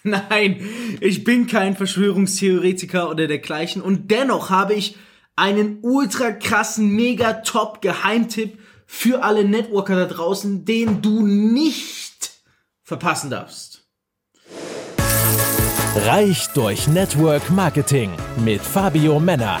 Nein, ich bin kein Verschwörungstheoretiker oder dergleichen und dennoch habe ich einen ultra krassen, mega top Geheimtipp für alle Networker da draußen, den du nicht verpassen darfst. Reich durch Network Marketing mit Fabio Männer.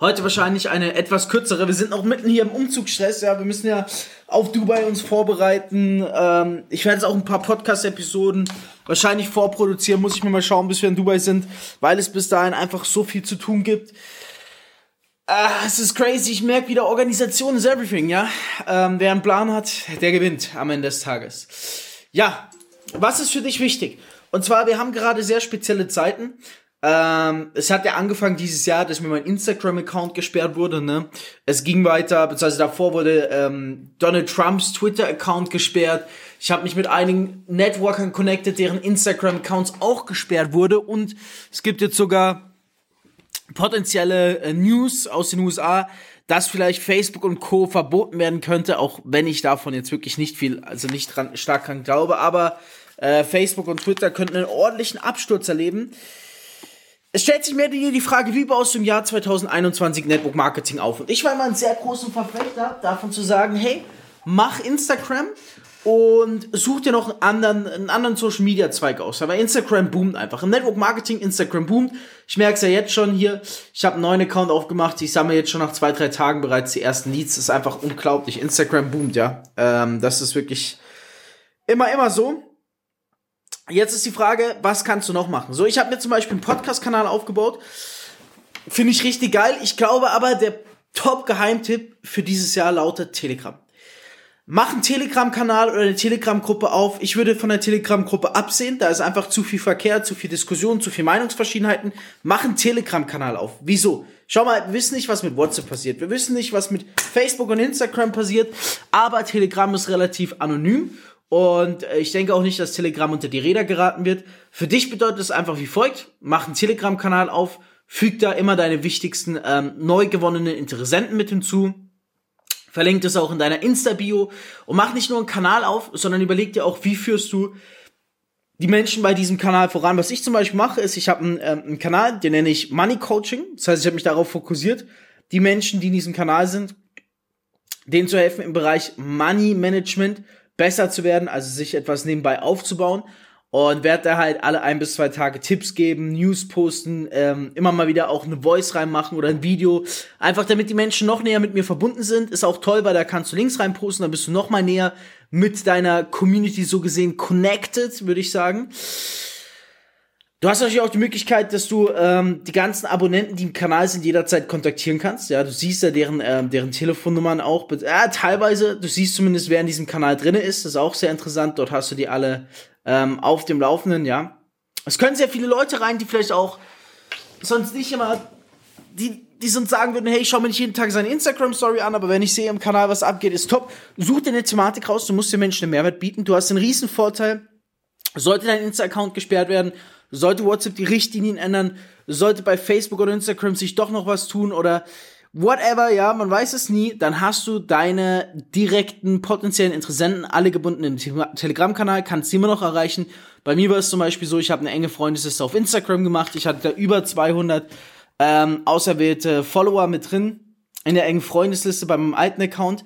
Heute wahrscheinlich eine etwas kürzere. Wir sind noch mitten hier im Umzugsstress. Ja, wir müssen ja auf Dubai uns vorbereiten. Ähm, ich werde jetzt auch ein paar Podcast-Episoden wahrscheinlich vorproduzieren. Muss ich mir mal schauen, bis wir in Dubai sind, weil es bis dahin einfach so viel zu tun gibt. Äh, es ist crazy. Ich merke wieder, Organisation is everything, ja. Ähm, wer einen Plan hat, der gewinnt am Ende des Tages. Ja, was ist für dich wichtig? Und zwar, wir haben gerade sehr spezielle Zeiten. Ähm, es hat ja angefangen dieses Jahr, dass mir mein Instagram-Account gesperrt wurde. Ne? Es ging weiter, beziehungsweise davor wurde ähm, Donald Trumps Twitter-Account gesperrt. Ich habe mich mit einigen Networkern connected, deren Instagram-Accounts auch gesperrt wurde. Und es gibt jetzt sogar potenzielle äh, News aus den USA, dass vielleicht Facebook und Co. verboten werden könnte, auch wenn ich davon jetzt wirklich nicht viel, also nicht dran, stark dran glaube. Aber äh, Facebook und Twitter könnten einen ordentlichen Absturz erleben. Es stellt sich mir die, die Frage, wie baust du im Jahr 2021 Network Marketing auf? Und ich war immer ein sehr großer Verfechter davon zu sagen, hey, mach Instagram und such dir noch einen anderen, einen anderen Social Media Zweig aus. Aber Instagram boomt einfach. Im Network Marketing, Instagram boomt. Ich merke es ja jetzt schon hier. Ich habe einen neuen Account aufgemacht. Ich sammle jetzt schon nach zwei, drei Tagen bereits die ersten Leads. Das ist einfach unglaublich. Instagram boomt, ja. Ähm, das ist wirklich immer, immer so. Jetzt ist die Frage, was kannst du noch machen? So, ich habe mir zum Beispiel einen Podcast-Kanal aufgebaut. Finde ich richtig geil. Ich glaube aber, der Top-Geheimtipp für dieses Jahr lautet Telegram. Mach einen Telegram-Kanal oder eine Telegram-Gruppe auf. Ich würde von der Telegram-Gruppe absehen. Da ist einfach zu viel Verkehr, zu viel Diskussion, zu viel Meinungsverschiedenheiten. Mach einen Telegram-Kanal auf. Wieso? Schau mal, wir wissen nicht, was mit WhatsApp passiert. Wir wissen nicht, was mit Facebook und Instagram passiert. Aber Telegram ist relativ anonym und äh, ich denke auch nicht, dass Telegram unter die Räder geraten wird. Für dich bedeutet es einfach wie folgt. Mach einen Telegram-Kanal auf, füg da immer deine wichtigsten ähm, neu gewonnenen Interessenten mit hinzu. Verlinkt es auch in deiner Insta-Bio und mach nicht nur einen Kanal auf, sondern überleg dir auch, wie führst du die Menschen bei diesem Kanal voran. Was ich zum Beispiel mache, ist, ich habe einen, ähm, einen Kanal, den nenne ich Money Coaching. Das heißt, ich habe mich darauf fokussiert, die Menschen, die in diesem Kanal sind, denen zu helfen im Bereich Money Management besser zu werden, also sich etwas nebenbei aufzubauen. Und werde da halt alle ein bis zwei Tage Tipps geben, News posten, ähm, immer mal wieder auch eine Voice reinmachen oder ein Video. Einfach damit die Menschen noch näher mit mir verbunden sind. Ist auch toll, weil da kannst du Links reinposten, dann bist du noch mal näher mit deiner Community so gesehen connected, würde ich sagen. Du hast natürlich auch die Möglichkeit, dass du ähm, die ganzen Abonnenten, die im Kanal sind, jederzeit kontaktieren kannst. Ja, du siehst ja deren, ähm, deren Telefonnummern auch. Ja, teilweise, du siehst zumindest, wer in diesem Kanal drinne ist. Das ist auch sehr interessant. Dort hast du die alle ähm, auf dem Laufenden, ja. Es können sehr viele Leute rein, die vielleicht auch sonst nicht immer, die, die sonst sagen würden, hey, ich schau mir nicht jeden Tag seine Instagram-Story an, aber wenn ich sehe im Kanal, was abgeht, ist top. Such dir eine Thematik raus, du musst den Menschen einen Mehrwert bieten. Du hast einen riesen Vorteil. Sollte dein Insta-Account gesperrt werden, sollte WhatsApp die Richtlinien ändern, sollte bei Facebook oder Instagram sich doch noch was tun oder whatever, ja, man weiß es nie, dann hast du deine direkten potenziellen Interessenten alle gebunden. Im Telegram-Kanal, kannst sie immer noch erreichen. Bei mir war es zum Beispiel so, ich habe eine enge Freundesliste auf Instagram gemacht, ich hatte da über 200 ähm, auserwählte Follower mit drin in der engen Freundesliste bei meinem alten Account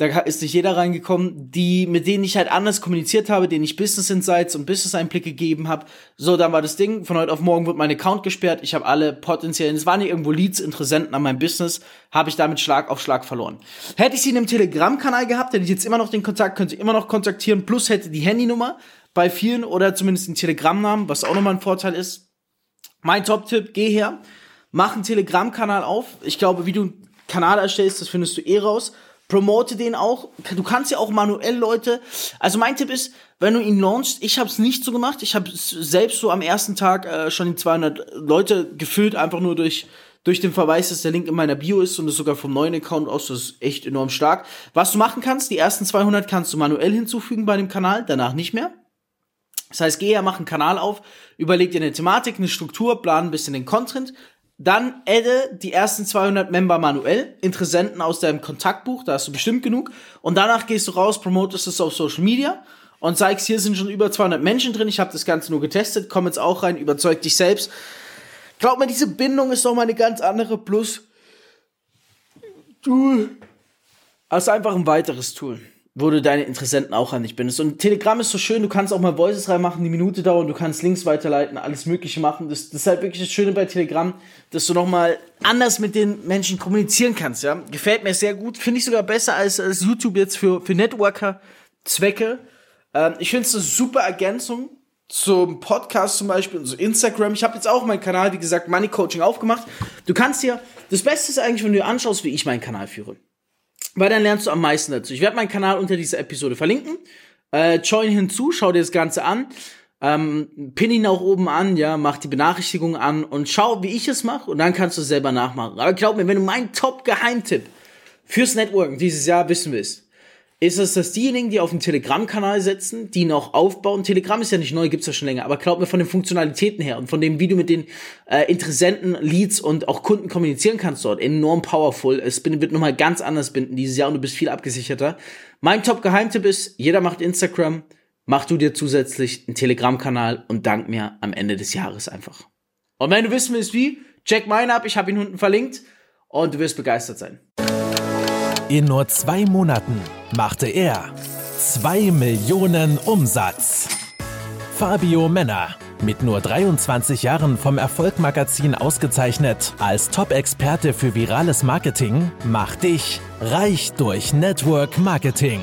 da ist nicht jeder reingekommen, die, mit denen ich halt anders kommuniziert habe, denen ich Business Insights und Business Einblicke gegeben habe. So, dann war das Ding, von heute auf morgen wird mein Account gesperrt, ich habe alle potenziellen, es waren nicht irgendwo Leads, Interessenten an meinem Business, habe ich damit Schlag auf Schlag verloren. Hätte ich sie in einem Telegram-Kanal gehabt, hätte ich jetzt immer noch den Kontakt, könnte ich immer noch kontaktieren, plus hätte die Handynummer bei vielen oder zumindest den Telegram-Namen, was auch nochmal ein Vorteil ist. Mein Top-Tipp, geh her, mach einen Telegram-Kanal auf. Ich glaube, wie du einen Kanal erstellst, das findest du eh raus promote den auch. Du kannst ja auch manuell Leute. Also mein Tipp ist, wenn du ihn launchst, ich habe es nicht so gemacht. Ich habe selbst so am ersten Tag äh, schon die 200 Leute gefüllt, einfach nur durch durch den Verweis, dass der Link in meiner Bio ist und es sogar vom neuen Account aus, das ist echt enorm stark. Was du machen kannst, die ersten 200 kannst du manuell hinzufügen bei dem Kanal, danach nicht mehr. Das heißt, geh ja, mach einen Kanal auf, überleg dir eine Thematik, eine Struktur, plan ein bisschen den Content, dann adde die ersten 200 Member manuell, Interessenten aus deinem Kontaktbuch, da hast du bestimmt genug. Und danach gehst du raus, promotest es auf Social Media und zeigst, hier sind schon über 200 Menschen drin, ich habe das Ganze nur getestet, komm jetzt auch rein, überzeug dich selbst. Glaub mir, diese Bindung ist doch mal eine ganz andere. Plus, du hast einfach ein weiteres Tool wo du deine Interessenten auch an dich bindest. Und Telegram ist so schön, du kannst auch mal Voices reinmachen, die Minute dauern, du kannst Links weiterleiten, alles Mögliche machen. Das, das ist halt wirklich das Schöne bei Telegram, dass du nochmal anders mit den Menschen kommunizieren kannst, ja. Gefällt mir sehr gut, finde ich sogar besser als, als YouTube jetzt für, für Networker-Zwecke. Ähm, ich finde es eine super Ergänzung zum Podcast zum Beispiel und so Instagram. Ich habe jetzt auch meinen Kanal, wie gesagt, Money Coaching aufgemacht. Du kannst dir, das Beste ist eigentlich, wenn du dir anschaust, wie ich meinen Kanal führe weil dann lernst du am meisten dazu. Ich werde meinen Kanal unter dieser Episode verlinken. Äh, join hinzu, schau dir das Ganze an. Ähm, pin ihn auch oben an, ja, mach die Benachrichtigung an und schau, wie ich es mache und dann kannst du es selber nachmachen. Aber glaub mir, wenn du meinen Top-Geheimtipp fürs Networking dieses Jahr wissen willst, ist es, dass diejenigen, die auf dem Telegram-Kanal sitzen, die noch aufbauen, Telegram ist ja nicht neu, gibt's ja schon länger, aber glaub mir von den Funktionalitäten her und von dem, wie du mit den äh, Interessenten, Leads und auch Kunden kommunizieren kannst dort, enorm powerful. Es wird nochmal ganz anders binden dieses Jahr und du bist viel abgesicherter. Mein Top-Geheimtipp ist, jeder macht Instagram, mach du dir zusätzlich einen Telegram-Kanal und dank mir am Ende des Jahres einfach. Und wenn du wissen willst, wie, check meinen ab, ich habe ihn unten verlinkt und du wirst begeistert sein. In nur zwei Monaten machte er 2 Millionen Umsatz. Fabio Männer, mit nur 23 Jahren vom Erfolgmagazin ausgezeichnet als Top-Experte für virales Marketing, macht dich reich durch Network Marketing.